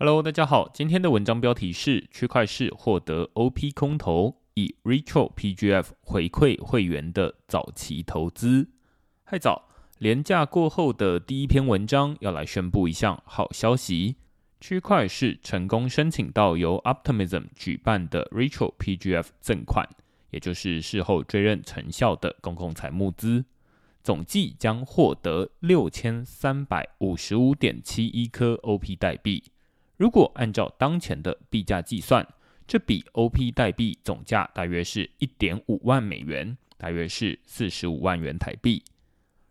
Hello，大家好，今天的文章标题是区块市获得 OP 空投，以 Retro PGF 回馈会员的早期投资。嗨早，廉价过后的第一篇文章要来宣布一项好消息：区块市成功申请到由 Optimism 举办的 Retro PGF 赠款，也就是事后追认成效的公共财募资，总计将获得六千三百五十五点七一颗 OP 代币。如果按照当前的币价计算，这笔 OP 代币总价大约是一点五万美元，大约是四十五万元台币。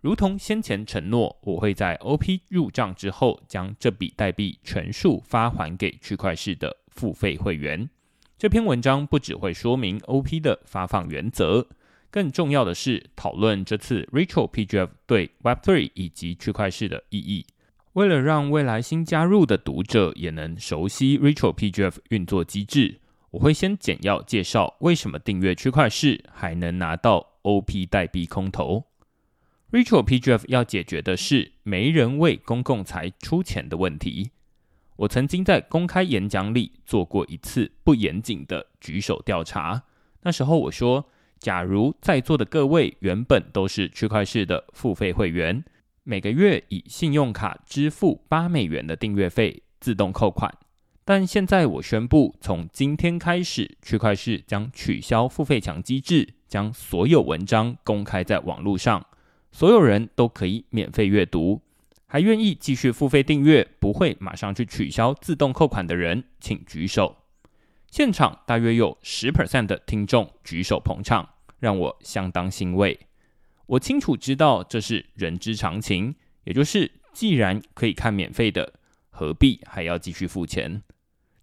如同先前承诺，我会在 OP 入账之后，将这笔代币全数发还给区块市的付费会员。这篇文章不只会说明 OP 的发放原则，更重要的是讨论这次 Retro PGF 对 Web3 以及区块市的意义。为了让未来新加入的读者也能熟悉 Retro PGF 运作机制，我会先简要介绍为什么订阅区块市还能拿到 OP 代币空投。Retro PGF 要解决的是没人为公共财出钱的问题。我曾经在公开演讲里做过一次不严谨的举手调查，那时候我说，假如在座的各位原本都是区块市的付费会员。每个月以信用卡支付八美元的订阅费，自动扣款。但现在我宣布，从今天开始，区块市将取消付费墙机制，将所有文章公开在网络上，所有人都可以免费阅读。还愿意继续付费订阅，不会马上去取消自动扣款的人，请举手。现场大约有十 percent 的听众举手捧场，让我相当欣慰。我清楚知道这是人之常情，也就是既然可以看免费的，何必还要继续付钱？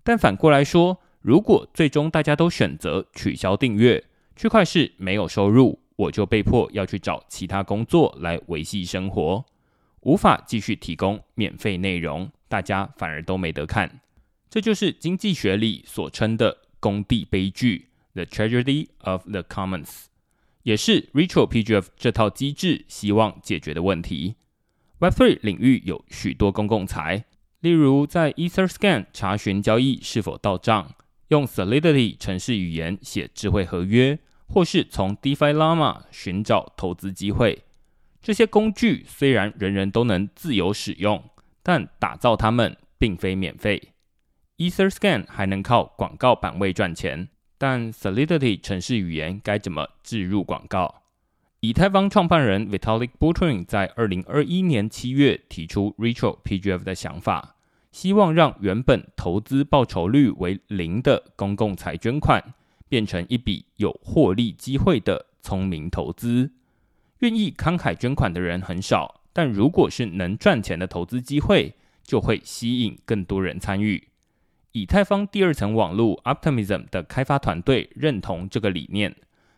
但反过来说，如果最终大家都选择取消订阅，区块是没有收入，我就被迫要去找其他工作来维系生活，无法继续提供免费内容，大家反而都没得看。这就是经济学里所称的“工地悲剧 ”（The Tragedy of the Commons）。也是 Retro PGF 这套机制希望解决的问题。Web3 领域有许多公共财，例如在 EtherScan 查询交易是否到账，用 Solidity 程式语言写智慧合约，或是从 DeFi Llama 寻找投资机会。这些工具虽然人人都能自由使用，但打造它们并非免费。EtherScan 还能靠广告版位赚钱。但 Solidity 城市语言该怎么置入广告？以太坊创办人 Vitalik Buterin 在二零二一年七月提出 Retro PGF 的想法，希望让原本投资报酬率为零的公共财捐款，变成一笔有获利机会的聪明投资。愿意慷慨捐款的人很少，但如果是能赚钱的投资机会，就会吸引更多人参与。以太坊第二层网络 Optimism 的开发团队认同这个理念，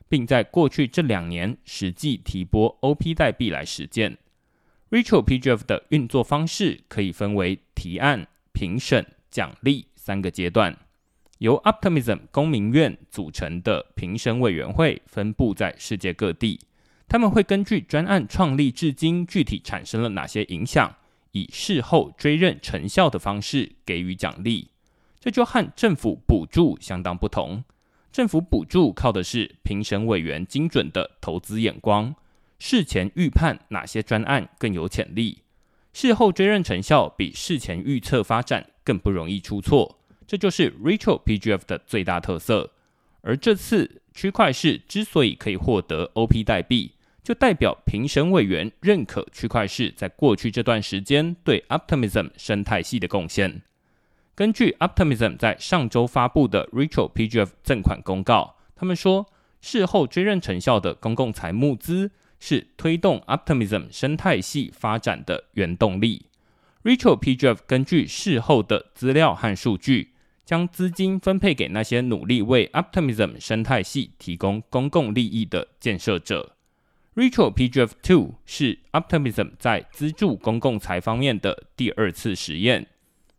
并在过去这两年实际提拨 OP 代币来实践。Retro PGF 的运作方式可以分为提案、评审、奖励三个阶段。由 Optimism 公民院组成的评审委员会分布在世界各地，他们会根据专案创立至今具体产生了哪些影响，以事后追认成效的方式给予奖励。这就和政府补助相当不同。政府补助靠的是评审委员精准的投资眼光，事前预判哪些专案更有潜力，事后追认成效比事前预测发展更不容易出错。这就是 Retro PGF 的最大特色。而这次区块市之所以可以获得 OP 代币，就代表评审委员认可区块市在过去这段时间对 Optimism 生态系的贡献。根据 Optimism 在上周发布的 Retro PGF 赠款公告，他们说，事后追认成效的公共财募资是推动 Optimism 生态系发展的原动力。Retro PGF 根据事后的资料和数据，将资金分配给那些努力为 Optimism 生态系提供公共利益的建设者。Retro PGF Two 是 Optimism 在资助公共财方面的第二次实验。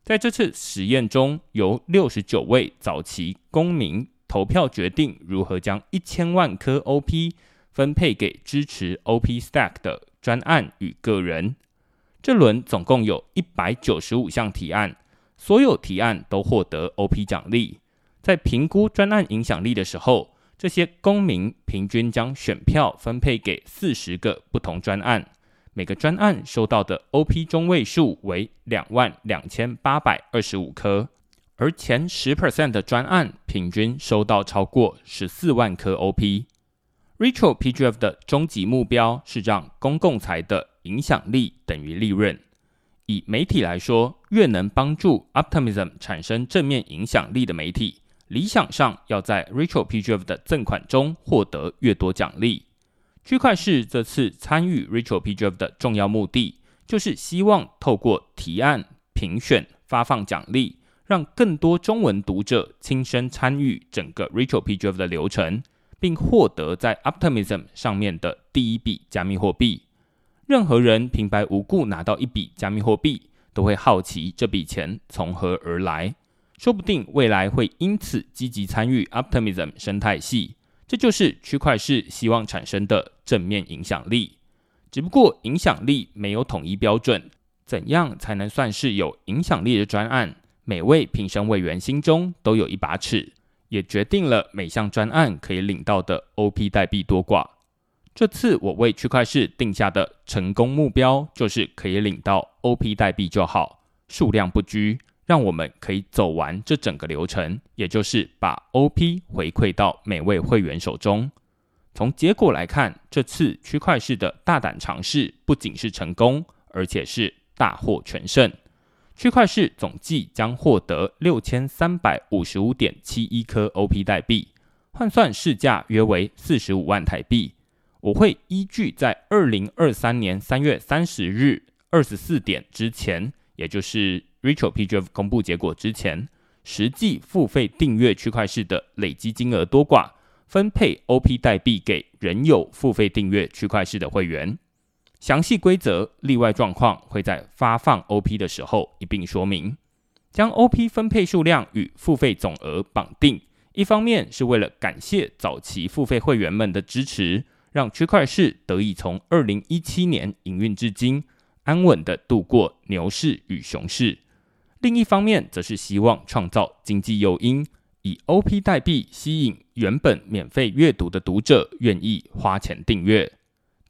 在这次实验中，由六十九位早期公民投票决定如何将一千万颗 OP 分配给支持 OP Stack 的专案与个人。这轮总共有一百九十五项提案，所有提案都获得 OP 奖励。在评估专案影响力的时候，这些公民平均将选票分配给四十个不同专案，每个专案收到的 OP 中位数为两万两千八百二十五颗，而前十 percent 的专案平均收到超过十四万颗 OP。Rachel PGF 的终极目标是让公共财的影响力等于利润。以媒体来说，越能帮助 Optimism 产生正面影响力的媒体。理想上要在 Rachel PGF 的赠款中获得越多奖励。区块市这次参与 Rachel PGF 的重要目的，就是希望透过提案、评选、发放奖励，让更多中文读者亲身参与整个 Rachel PGF 的流程，并获得在 Optimism 上面的第一笔加密货币。任何人平白无故拿到一笔加密货币，都会好奇这笔钱从何而来。说不定未来会因此积极参与 Optimism 生态系，这就是区块市希望产生的正面影响力。只不过影响力没有统一标准，怎样才能算是有影响力的专案？每位评审委员心中都有一把尺，也决定了每项专案可以领到的 OP 代币多寡。这次我为区块市定下的成功目标，就是可以领到 OP 代币就好，数量不拘。让我们可以走完这整个流程，也就是把 OP 回馈到每位会员手中。从结果来看，这次区块市的大胆尝试不仅是成功，而且是大获全胜。区块市总计将获得六千三百五十五点七一颗 OP 代币，换算市价约为四十五万台币。我会依据在二零二三年三月三十日二十四点之前，也就是。Rachel PGF 公布结果之前，实际付费订阅区块市的累积金额多寡，分配 OP 代币给仍有付费订阅区块市的会员。详细规则、例外状况会在发放 OP 的时候一并说明。将 OP 分配数量与付费总额绑定，一方面是为了感谢早期付费会员们的支持，让区块市得以从二零一七年营运至今，安稳的度过牛市与熊市。另一方面，则是希望创造经济诱因，以 OP 代币吸引原本免费阅读的读者愿意花钱订阅。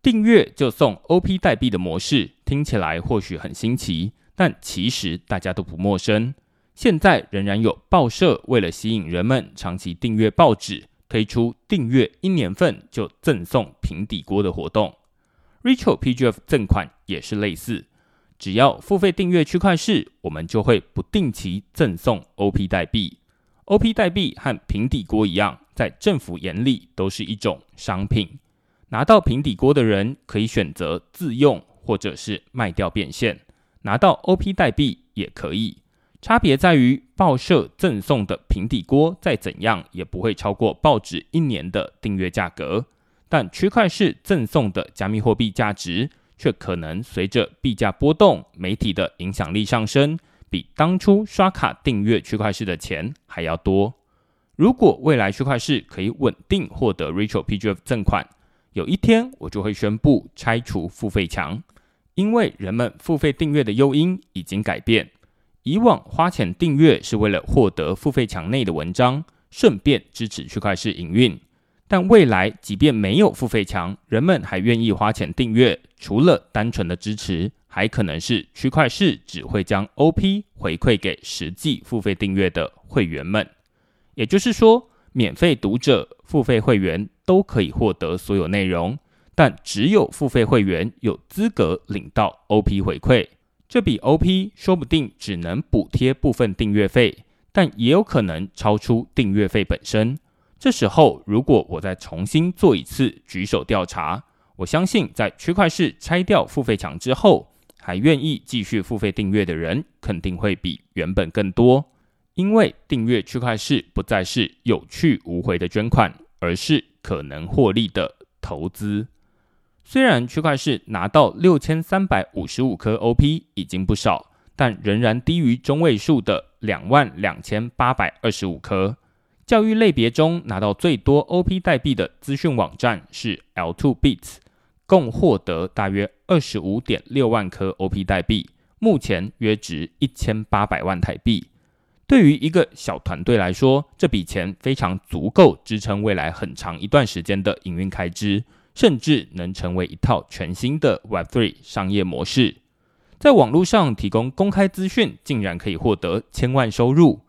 订阅就送 OP 代币的模式听起来或许很新奇，但其实大家都不陌生。现在仍然有报社为了吸引人们长期订阅报纸，推出订阅一年份就赠送平底锅的活动。Rachel PGF 赠款也是类似。只要付费订阅区块市，我们就会不定期赠送 OP 代币。OP 代币和平底锅一样，在政府眼里都是一种商品。拿到平底锅的人可以选择自用，或者是卖掉变现；拿到 OP 代币也可以。差别在于，报社赠送的平底锅再怎样也不会超过报纸一年的订阅价格，但区块市赠送的加密货币价值。却可能随着币价波动、媒体的影响力上升，比当初刷卡订阅区块市的钱还要多。如果未来区块市可以稳定获得 Rachel PGF 赠款，有一天我就会宣布拆除付费墙，因为人们付费订阅的诱因已经改变。以往花钱订阅是为了获得付费墙内的文章，顺便支持区块市营运。但未来，即便没有付费墙，人们还愿意花钱订阅。除了单纯的支持，还可能是区块市只会将 OP 回馈给实际付费订阅的会员们。也就是说，免费读者、付费会员都可以获得所有内容，但只有付费会员有资格领到 OP 回馈。这笔 OP 说不定只能补贴部分订阅费，但也有可能超出订阅费本身。这时候，如果我再重新做一次举手调查，我相信在区块市拆掉付费墙之后，还愿意继续付费订阅的人，肯定会比原本更多。因为订阅区块市不再是有去无回的捐款，而是可能获利的投资。虽然区块市拿到六千三百五十五颗 OP 已经不少，但仍然低于中位数的两万两千八百二十五颗。教育类别中拿到最多 OP 代币的资讯网站是 L2Bits，共获得大约二十五点六万颗 OP 代币，目前约值一千八百万台币。对于一个小团队来说，这笔钱非常足够支撑未来很长一段时间的营运开支，甚至能成为一套全新的 Web3 商业模式。在网络上提供公开资讯，竟然可以获得千万收入。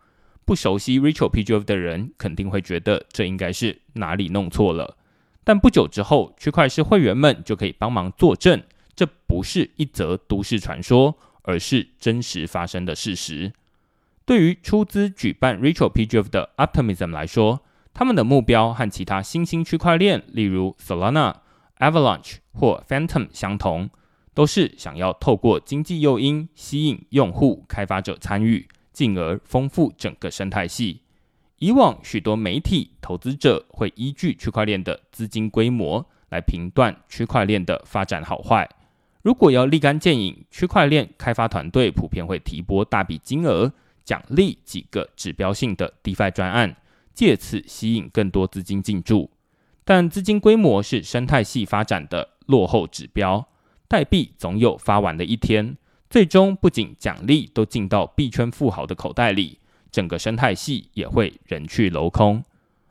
不熟悉 Rachel PGF 的人肯定会觉得这应该是哪里弄错了。但不久之后，区块市会员们就可以帮忙作证，这不是一则都市传说，而是真实发生的事实。对于出资举办 Rachel PGF 的 Optimism 来说，他们的目标和其他新兴区块链，例如 Solana、Avalanche 或 Phantom 相同，都是想要透过经济诱因吸引用户、开发者参与，进而丰富整个生态系。以往许多媒体投资者会依据区块链的资金规模来评断区块链的发展好坏。如果要立竿见影，区块链开发团队普遍会提拨大笔金额。奖励几个指标性的 DeFi 专案，借此吸引更多资金进驻。但资金规模是生态系发展的落后指标，代币总有发完的一天。最终，不仅奖励都进到币圈富豪的口袋里，整个生态系也会人去楼空。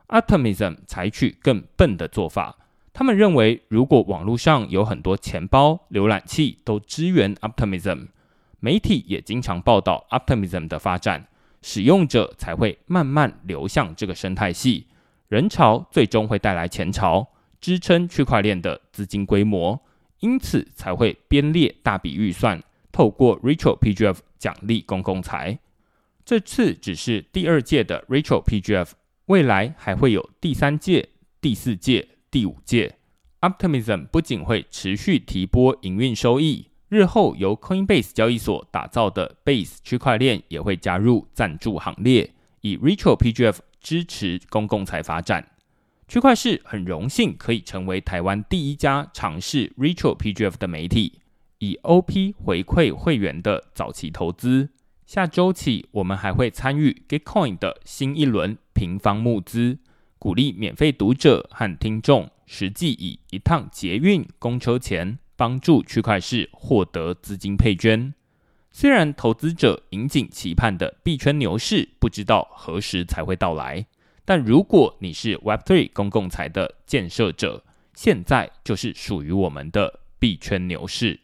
Optimism 采取更笨的做法，他们认为，如果网络上有很多钱包、浏览器都支援 Optimism。媒体也经常报道 Optimism 的发展，使用者才会慢慢流向这个生态系，人潮最终会带来钱潮，支撑区块链的资金规模，因此才会编列大笔预算，透过 Rachel PGF 奖励公共财。这次只是第二届的 Rachel PGF，未来还会有第三届、第四届、第五届。Optimism 不仅会持续提拨营运收益。日后由 Coinbase 交易所打造的 Base 区块链也会加入赞助行列，以 Rachel PGF 支持公共财发展。区块市很荣幸可以成为台湾第一家尝试 Rachel PGF 的媒体，以 OP 回馈会员的早期投资。下周起，我们还会参与 Gitcoin 的新一轮平方募资，鼓励免费读者和听众实际以一趟捷运公车钱。帮助区块市获得资金配捐。虽然投资者引颈期盼的币圈牛市不知道何时才会到来，但如果你是 Web3 公共财的建设者，现在就是属于我们的币圈牛市。